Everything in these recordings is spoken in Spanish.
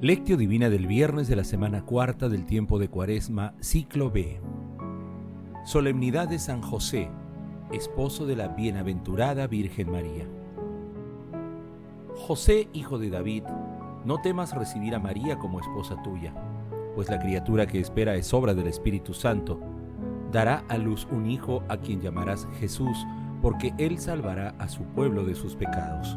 Lectio Divina del viernes de la semana cuarta del tiempo de Cuaresma, ciclo B. Solemnidad de San José, esposo de la bienaventurada Virgen María. José, hijo de David, no temas recibir a María como esposa tuya, pues la criatura que espera es obra del Espíritu Santo. Dará a luz un hijo a quien llamarás Jesús, porque él salvará a su pueblo de sus pecados.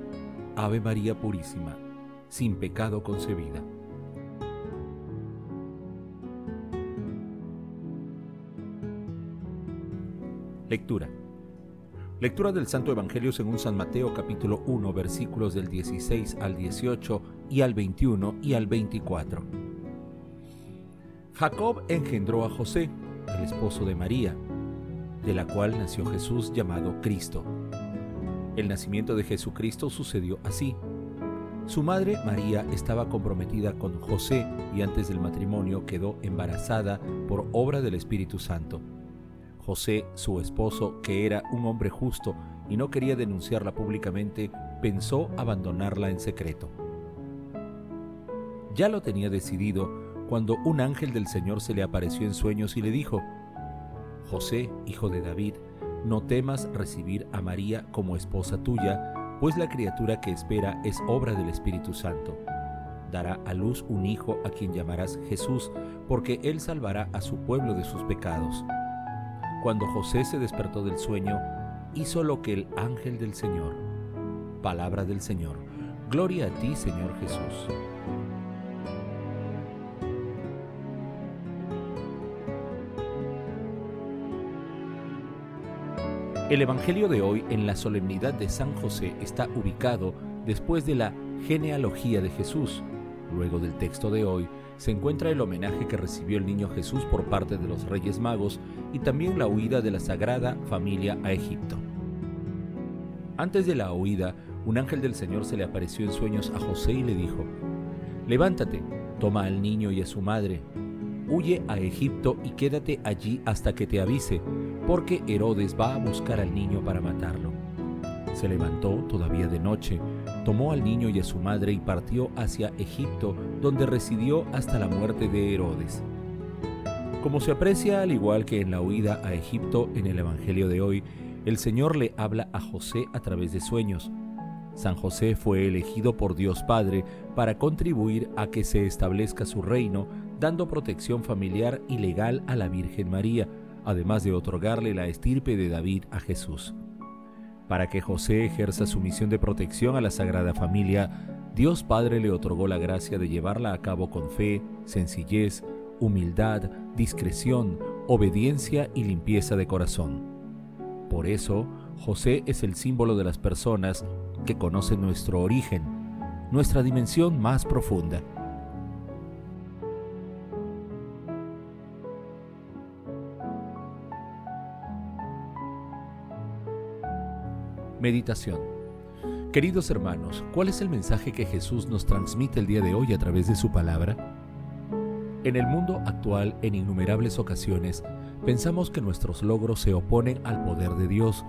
Ave María Purísima, sin pecado concebida. Lectura. Lectura del Santo Evangelio según San Mateo capítulo 1 versículos del 16 al 18 y al 21 y al 24. Jacob engendró a José, el esposo de María, de la cual nació Jesús llamado Cristo. El nacimiento de Jesucristo sucedió así. Su madre María estaba comprometida con José y antes del matrimonio quedó embarazada por obra del Espíritu Santo. José, su esposo, que era un hombre justo y no quería denunciarla públicamente, pensó abandonarla en secreto. Ya lo tenía decidido cuando un ángel del Señor se le apareció en sueños y le dijo, José, hijo de David, no temas recibir a María como esposa tuya, pues la criatura que espera es obra del Espíritu Santo. Dará a luz un hijo a quien llamarás Jesús, porque él salvará a su pueblo de sus pecados. Cuando José se despertó del sueño, hizo lo que el ángel del Señor. Palabra del Señor. Gloria a ti, Señor Jesús. El Evangelio de hoy en la solemnidad de San José está ubicado después de la genealogía de Jesús. Luego del texto de hoy se encuentra el homenaje que recibió el niño Jesús por parte de los Reyes Magos y también la huida de la Sagrada Familia a Egipto. Antes de la huida, un ángel del Señor se le apareció en sueños a José y le dijo, Levántate, toma al niño y a su madre, huye a Egipto y quédate allí hasta que te avise, porque Herodes va a buscar al niño para matarlo. Se levantó todavía de noche, tomó al niño y a su madre y partió hacia Egipto, donde residió hasta la muerte de Herodes. Como se aprecia al igual que en la huida a Egipto en el Evangelio de hoy, el Señor le habla a José a través de sueños. San José fue elegido por Dios Padre para contribuir a que se establezca su reino dando protección familiar y legal a la Virgen María, además de otorgarle la estirpe de David a Jesús. Para que José ejerza su misión de protección a la Sagrada Familia, Dios Padre le otorgó la gracia de llevarla a cabo con fe, sencillez, humildad, discreción, obediencia y limpieza de corazón. Por eso, José es el símbolo de las personas que conocen nuestro origen, nuestra dimensión más profunda. Meditación Queridos hermanos, ¿cuál es el mensaje que Jesús nos transmite el día de hoy a través de su palabra? En el mundo actual, en innumerables ocasiones, pensamos que nuestros logros se oponen al poder de Dios.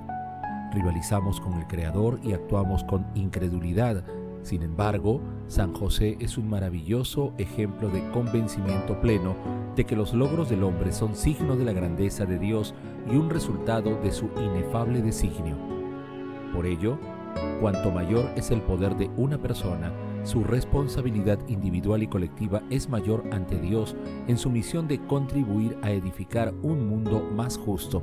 Rivalizamos con el Creador y actuamos con incredulidad. Sin embargo, San José es un maravilloso ejemplo de convencimiento pleno de que los logros del hombre son signo de la grandeza de Dios y un resultado de su inefable designio. Por ello, cuanto mayor es el poder de una persona, su responsabilidad individual y colectiva es mayor ante Dios en su misión de contribuir a edificar un mundo más justo.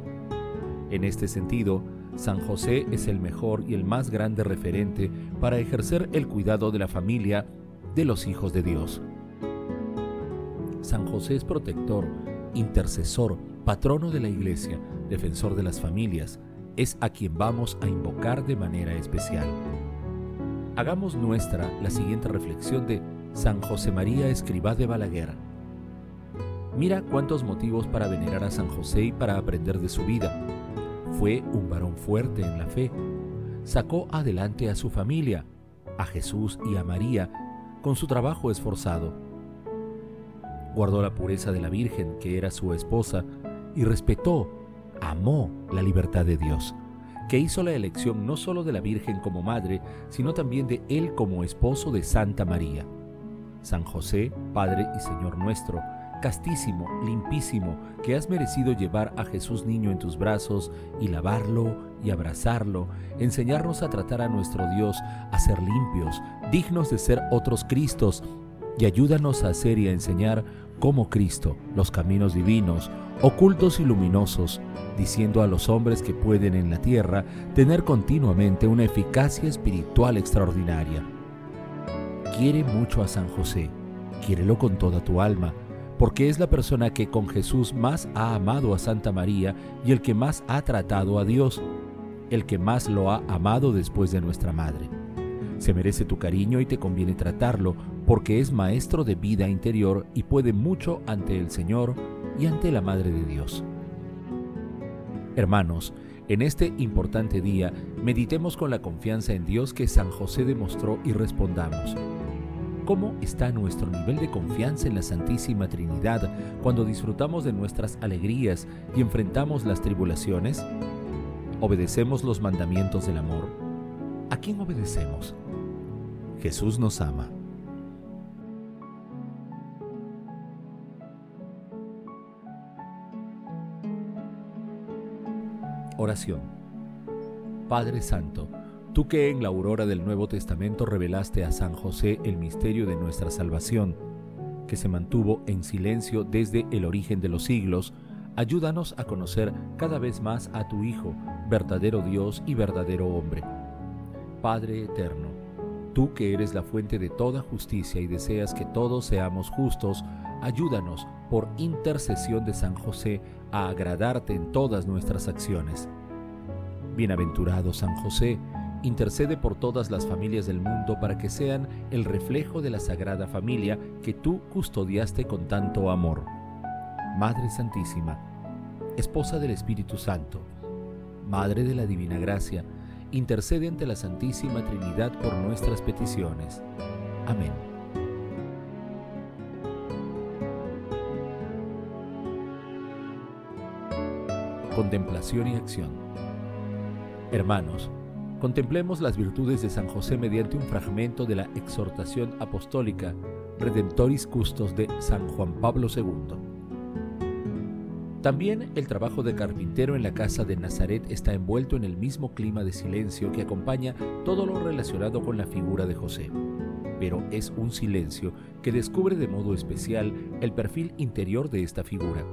En este sentido, San José es el mejor y el más grande referente para ejercer el cuidado de la familia de los hijos de Dios. San José es protector, intercesor, patrono de la Iglesia, defensor de las familias, es a quien vamos a invocar de manera especial. Hagamos nuestra la siguiente reflexión de San José María Escribá de Balaguer. Mira cuántos motivos para venerar a San José y para aprender de su vida. Fue un varón fuerte en la fe. Sacó adelante a su familia, a Jesús y a María, con su trabajo esforzado. Guardó la pureza de la Virgen, que era su esposa, y respetó, la libertad de Dios que hizo la elección no solo de la Virgen como madre, sino también de él como esposo de Santa María. San José, Padre y Señor nuestro, castísimo, limpísimo, que has merecido llevar a Jesús niño en tus brazos y lavarlo y abrazarlo, enseñarnos a tratar a nuestro Dios, a ser limpios, dignos de ser otros Cristos, y ayúdanos a hacer y a enseñar como Cristo los caminos divinos, ocultos y luminosos, diciendo a los hombres que pueden en la tierra tener continuamente una eficacia espiritual extraordinaria. Quiere mucho a San José, quiérelo con toda tu alma, porque es la persona que con Jesús más ha amado a Santa María y el que más ha tratado a Dios, el que más lo ha amado después de nuestra Madre. Se merece tu cariño y te conviene tratarlo, porque es maestro de vida interior y puede mucho ante el Señor y ante la Madre de Dios. Hermanos, en este importante día, meditemos con la confianza en Dios que San José demostró y respondamos. ¿Cómo está nuestro nivel de confianza en la Santísima Trinidad cuando disfrutamos de nuestras alegrías y enfrentamos las tribulaciones? ¿Obedecemos los mandamientos del amor? ¿A quién obedecemos? Jesús nos ama. Oración. Padre Santo, tú que en la aurora del Nuevo Testamento revelaste a San José el misterio de nuestra salvación, que se mantuvo en silencio desde el origen de los siglos, ayúdanos a conocer cada vez más a tu Hijo, verdadero Dios y verdadero hombre. Padre eterno, tú que eres la fuente de toda justicia y deseas que todos seamos justos, ayúdanos por intercesión de San José a agradarte en todas nuestras acciones. Bienaventurado San José, intercede por todas las familias del mundo para que sean el reflejo de la Sagrada Familia que tú custodiaste con tanto amor. Madre Santísima, Esposa del Espíritu Santo, Madre de la Divina Gracia, intercede ante la Santísima Trinidad por nuestras peticiones. Amén. Contemplación y acción. Hermanos, contemplemos las virtudes de San José mediante un fragmento de la exhortación apostólica Redemptoris Custos de San Juan Pablo II. También el trabajo de carpintero en la casa de Nazaret está envuelto en el mismo clima de silencio que acompaña todo lo relacionado con la figura de José. Pero es un silencio que descubre de modo especial el perfil interior de esta figura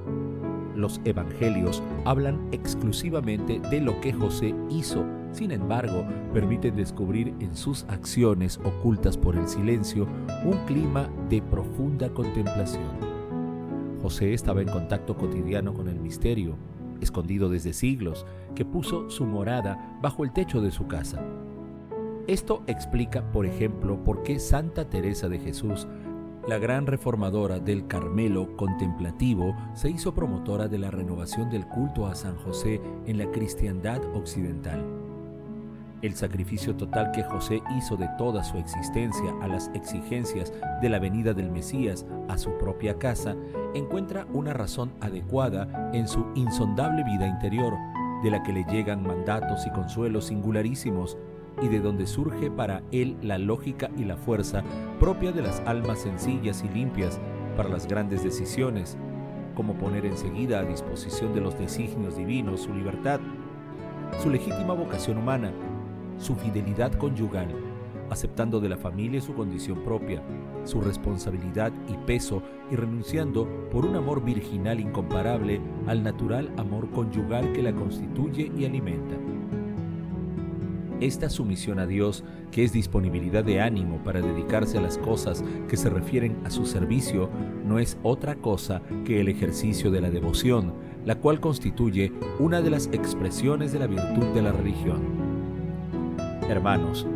los evangelios hablan exclusivamente de lo que José hizo, sin embargo, permiten descubrir en sus acciones ocultas por el silencio un clima de profunda contemplación. José estaba en contacto cotidiano con el misterio, escondido desde siglos, que puso su morada bajo el techo de su casa. Esto explica, por ejemplo, por qué Santa Teresa de Jesús la gran reformadora del Carmelo contemplativo se hizo promotora de la renovación del culto a San José en la cristiandad occidental. El sacrificio total que José hizo de toda su existencia a las exigencias de la venida del Mesías a su propia casa encuentra una razón adecuada en su insondable vida interior, de la que le llegan mandatos y consuelos singularísimos y de donde surge para él la lógica y la fuerza propia de las almas sencillas y limpias para las grandes decisiones, como poner enseguida a disposición de los designios divinos su libertad, su legítima vocación humana, su fidelidad conyugal, aceptando de la familia su condición propia, su responsabilidad y peso y renunciando por un amor virginal incomparable al natural amor conyugal que la constituye y alimenta. Esta sumisión a Dios, que es disponibilidad de ánimo para dedicarse a las cosas que se refieren a su servicio, no es otra cosa que el ejercicio de la devoción, la cual constituye una de las expresiones de la virtud de la religión. Hermanos,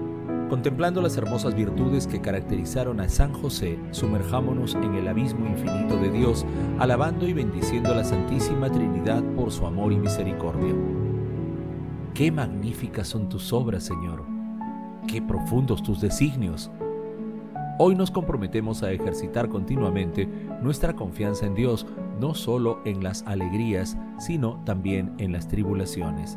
Contemplando las hermosas virtudes que caracterizaron a San José, sumerjámonos en el abismo infinito de Dios, alabando y bendiciendo a la Santísima Trinidad por su amor y misericordia. Qué magníficas son tus obras, Señor. Qué profundos tus designios. Hoy nos comprometemos a ejercitar continuamente nuestra confianza en Dios, no solo en las alegrías, sino también en las tribulaciones.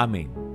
Amén.